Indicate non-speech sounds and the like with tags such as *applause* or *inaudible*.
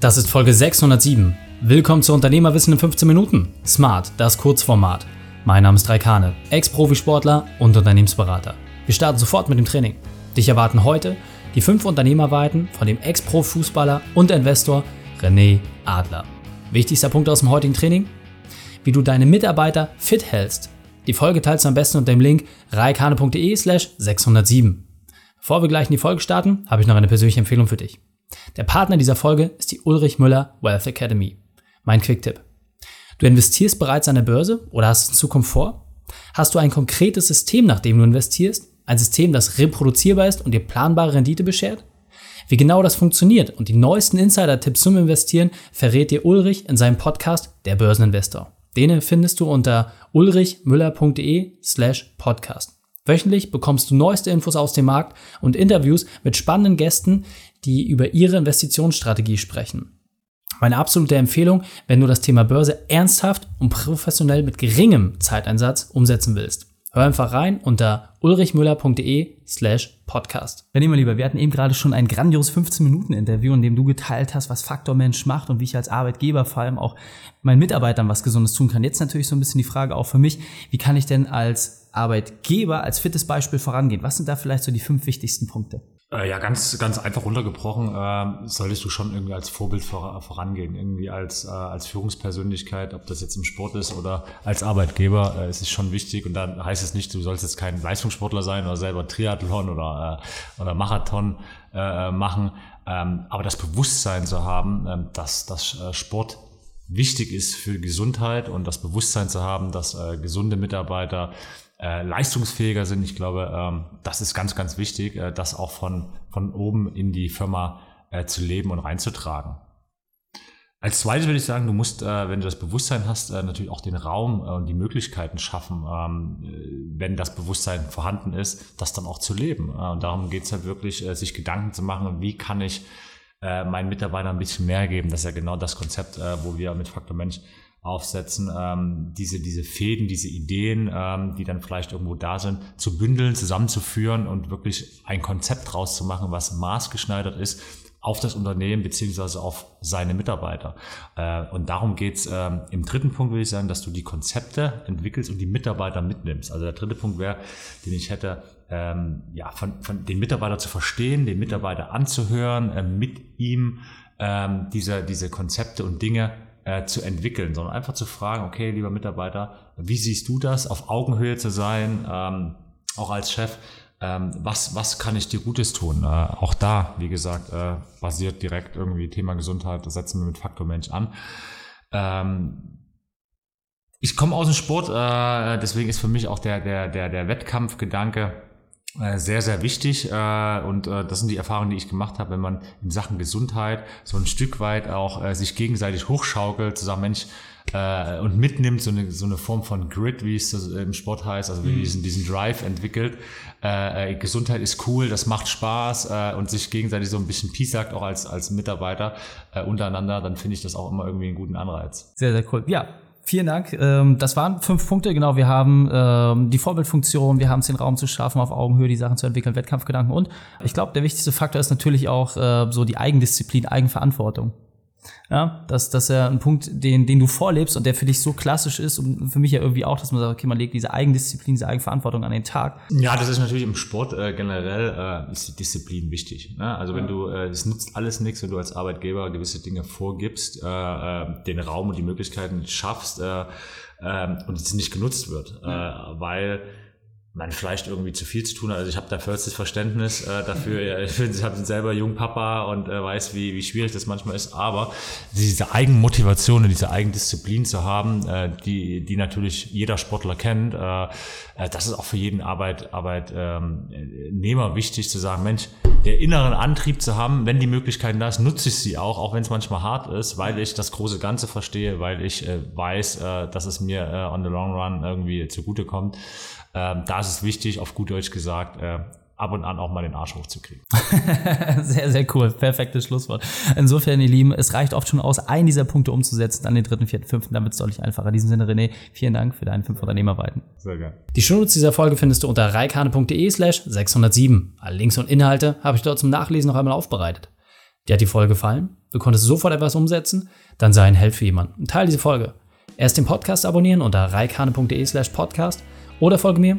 Das ist Folge 607. Willkommen zu Unternehmerwissen in 15 Minuten. Smart, das Kurzformat. Mein Name ist Raikane, Ex-Profisportler und Unternehmensberater. Wir starten sofort mit dem Training. Dich erwarten heute die fünf Unternehmerweiten von dem Ex-Pro-Fußballer und Investor René Adler. Wichtigster Punkt aus dem heutigen Training? Wie du deine Mitarbeiter fit hältst. Die Folge teilst du am besten unter dem Link reikane.de slash 607. Bevor wir gleich in die Folge starten, habe ich noch eine persönliche Empfehlung für dich. Der Partner dieser Folge ist die Ulrich Müller Wealth Academy. Mein Quick-Tipp. Du investierst bereits an der Börse oder hast es in Zukunft vor? Hast du ein konkretes System, nach dem du investierst? Ein System, das reproduzierbar ist und dir planbare Rendite beschert? Wie genau das funktioniert und die neuesten Insider-Tipps zum Investieren verrät dir Ulrich in seinem Podcast Der Börseninvestor. Den findest du unter ulrichmüller.de slash podcast. Wöchentlich bekommst du neueste Infos aus dem Markt und Interviews mit spannenden Gästen, die über ihre Investitionsstrategie sprechen. Meine absolute Empfehlung, wenn du das Thema Börse ernsthaft und professionell mit geringem Zeiteinsatz umsetzen willst. Hör einfach rein unter ulrichmüller.de slash podcast. René, mein Lieber, wir hatten eben gerade schon ein grandios 15-Minuten-Interview, in dem du geteilt hast, was Faktor Mensch macht und wie ich als Arbeitgeber vor allem auch meinen Mitarbeitern was Gesundes tun kann. Jetzt natürlich so ein bisschen die Frage auch für mich, wie kann ich denn als Arbeitgeber, als fittes Beispiel vorangehen? Was sind da vielleicht so die fünf wichtigsten Punkte? Äh, ja, ganz, ganz einfach runtergebrochen, äh, solltest du schon irgendwie als Vorbild vor, vorangehen, irgendwie als, äh, als Führungspersönlichkeit, ob das jetzt im Sport ist oder als Arbeitgeber, äh, ist es schon wichtig. Und dann heißt es nicht, du sollst jetzt kein Leistungssportler sein oder selber Triathlon oder, äh, oder Marathon äh, machen, ähm, aber das Bewusstsein zu haben, äh, dass, dass äh, Sport wichtig ist für Gesundheit und das Bewusstsein zu haben, dass äh, gesunde Mitarbeiter äh, leistungsfähiger sind. Ich glaube, ähm, das ist ganz, ganz wichtig, äh, das auch von, von oben in die Firma äh, zu leben und reinzutragen. Als zweites würde ich sagen, du musst, äh, wenn du das Bewusstsein hast, äh, natürlich auch den Raum äh, und die Möglichkeiten schaffen, ähm, äh, wenn das Bewusstsein vorhanden ist, das dann auch zu leben. Und darum geht es halt wirklich, sich Gedanken zu machen, wie kann ich meinen Mitarbeitern ein bisschen mehr geben. Das ist ja genau das Konzept, wo wir mit Faktor Mensch aufsetzen, ähm, diese, diese Fäden, diese Ideen, ähm, die dann vielleicht irgendwo da sind, zu bündeln, zusammenzuführen und wirklich ein Konzept draus zu machen, was maßgeschneidert ist auf das Unternehmen beziehungsweise auf seine Mitarbeiter. Äh, und darum geht's ähm, im dritten Punkt, würde ich sagen, dass du die Konzepte entwickelst und die Mitarbeiter mitnimmst. Also der dritte Punkt wäre, den ich hätte, ähm, ja, von, von den Mitarbeiter zu verstehen, den Mitarbeiter anzuhören, äh, mit ihm ähm, diese, diese Konzepte und Dinge äh, zu entwickeln, sondern einfach zu fragen, okay, lieber Mitarbeiter, wie siehst du das, auf Augenhöhe zu sein, ähm, auch als Chef, ähm, was, was kann ich dir Gutes tun? Äh, auch da, wie gesagt, äh, basiert direkt irgendwie Thema Gesundheit, das setzen wir mit Faktor Mensch an. Ähm, ich komme aus dem Sport, äh, deswegen ist für mich auch der, der, der, der Wettkampfgedanke sehr, sehr wichtig äh, und äh, das sind die Erfahrungen, die ich gemacht habe, wenn man in Sachen Gesundheit so ein Stück weit auch äh, sich gegenseitig hochschaukelt, zu sagen, Mensch, äh, und mitnimmt, so eine, so eine Form von Grid, wie es im Sport heißt, also wie mhm. diesen, diesen Drive entwickelt. Äh, Gesundheit ist cool, das macht Spaß äh, und sich gegenseitig so ein bisschen Peace sagt, auch als, als Mitarbeiter äh, untereinander, dann finde ich das auch immer irgendwie einen guten Anreiz. Sehr, sehr cool. Ja, Vielen Dank. Ähm, das waren fünf Punkte. Genau, wir haben ähm, die Vorbildfunktion, wir haben es den Raum zu schaffen, auf Augenhöhe die Sachen zu entwickeln, Wettkampfgedanken und ich glaube, der wichtigste Faktor ist natürlich auch äh, so die Eigendisziplin, Eigenverantwortung. Ja, das, das ist ja ein Punkt, den, den du vorlebst und der für dich so klassisch ist und für mich ja irgendwie auch, dass man sagt, okay, man legt diese Eigendisziplin, diese Eigenverantwortung an den Tag. Ja, das ist natürlich im Sport äh, generell äh, ist die Disziplin wichtig. Ne? Also wenn du, äh, es nützt alles nichts, wenn du als Arbeitgeber gewisse Dinge vorgibst, äh, äh, den Raum und die Möglichkeiten schaffst äh, äh, und es nicht genutzt wird, äh, weil man vielleicht irgendwie zu viel zu tun. Also ich habe da vollstes Verständnis äh, dafür. Ich bin, ich bin selber Jungpapa und äh, weiß, wie, wie schwierig das manchmal ist. Aber diese Eigenmotivation und diese Eigendisziplin zu haben, äh, die, die natürlich jeder Sportler kennt, äh, äh, das ist auch für jeden Arbeit, Arbeitnehmer ähm, wichtig zu sagen, Mensch, der inneren Antrieb zu haben, wenn die Möglichkeiten da ist, nutze ich sie auch, auch wenn es manchmal hart ist, weil ich das große Ganze verstehe, weil ich äh, weiß, äh, dass es mir äh, on the long run irgendwie zugutekommt. Ähm, da ist es wichtig, auf gut Deutsch gesagt, äh, ab und an auch mal den Arsch hochzukriegen. *laughs* sehr, sehr cool. Perfektes Schlusswort. Insofern, ihr Lieben, es reicht oft schon aus, einen dieser Punkte umzusetzen, dann den dritten, vierten, fünften, damit es deutlich einfacher. In diesem Sinne, René, vielen Dank für deine fünf Unternehmerweiten. Sehr gerne. Die Shownotes dieser Folge findest du unter reikane.de slash 607. Alle Links und Inhalte habe ich dort zum Nachlesen noch einmal aufbereitet. Dir hat die Folge gefallen? Du konntest sofort etwas umsetzen? Dann sei ein Held für jemanden. Teil diese Folge. Erst den Podcast abonnieren unter reikane.de slash podcast oder folge mir